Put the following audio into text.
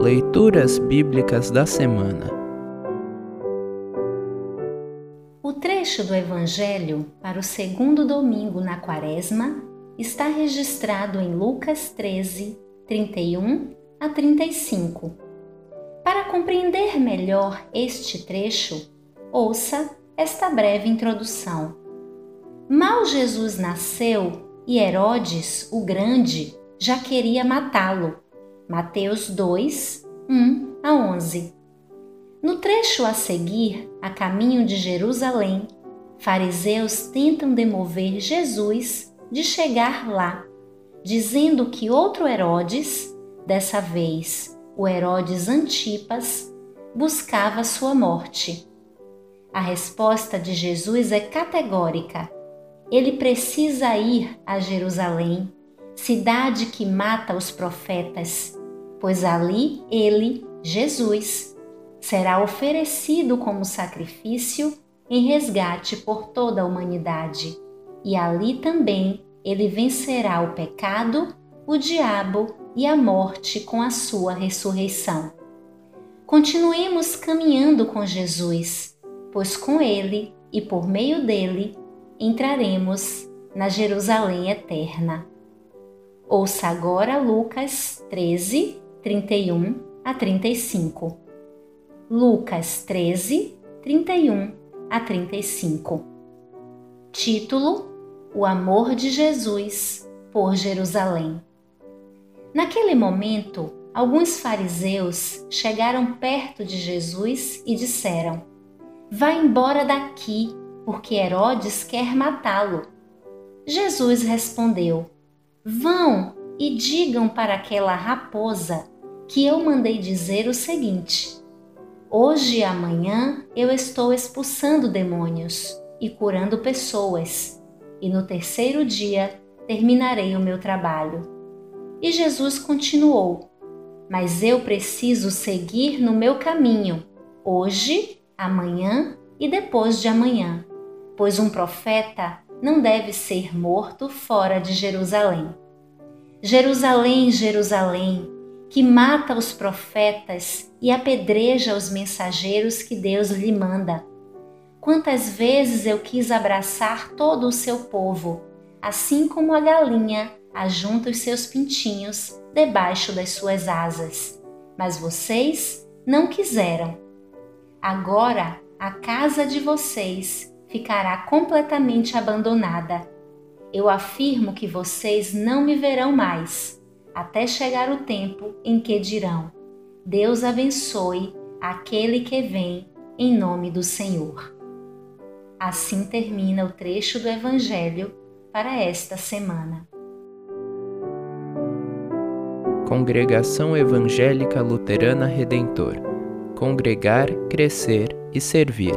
Leituras Bíblicas da Semana O trecho do Evangelho para o segundo domingo na Quaresma está registrado em Lucas 13, 31 a 35. Para compreender melhor este trecho, ouça esta breve introdução. Mal Jesus nasceu e Herodes, o Grande, já queria matá-lo Mateus 2, 1 a 11. No trecho a seguir, a caminho de Jerusalém, fariseus tentam demover Jesus de chegar lá, dizendo que outro Herodes, dessa vez o Herodes Antipas, buscava sua morte. A resposta de Jesus é categórica. Ele precisa ir a Jerusalém, cidade que mata os profetas, pois ali ele, Jesus, será oferecido como sacrifício em resgate por toda a humanidade. E ali também ele vencerá o pecado, o diabo e a morte com a sua ressurreição. Continuemos caminhando com Jesus, pois com ele e por meio dele entraremos na Jerusalém eterna. Ouça agora Lucas 13, 31 a 35. Lucas 13, 31 a 35. Título: O amor de Jesus por Jerusalém. Naquele momento, alguns fariseus chegaram perto de Jesus e disseram: Vá embora daqui, porque Herodes quer matá-lo. Jesus respondeu: Vão e digam para aquela raposa que eu mandei dizer o seguinte: Hoje e amanhã eu estou expulsando demônios e curando pessoas, e no terceiro dia terminarei o meu trabalho. E Jesus continuou: Mas eu preciso seguir no meu caminho, hoje, amanhã e depois de amanhã, pois um profeta não deve ser morto fora de Jerusalém. Jerusalém, Jerusalém, que mata os profetas e apedreja os mensageiros que Deus lhe manda. Quantas vezes eu quis abraçar todo o seu povo, assim como a galinha ajunta os seus pintinhos debaixo das suas asas. Mas vocês não quiseram. Agora a casa de vocês ficará completamente abandonada eu afirmo que vocês não me verão mais, até chegar o tempo em que dirão: Deus abençoe aquele que vem em nome do Senhor. Assim termina o trecho do Evangelho para esta semana. Congregação Evangélica Luterana Redentor Congregar, Crescer e Servir.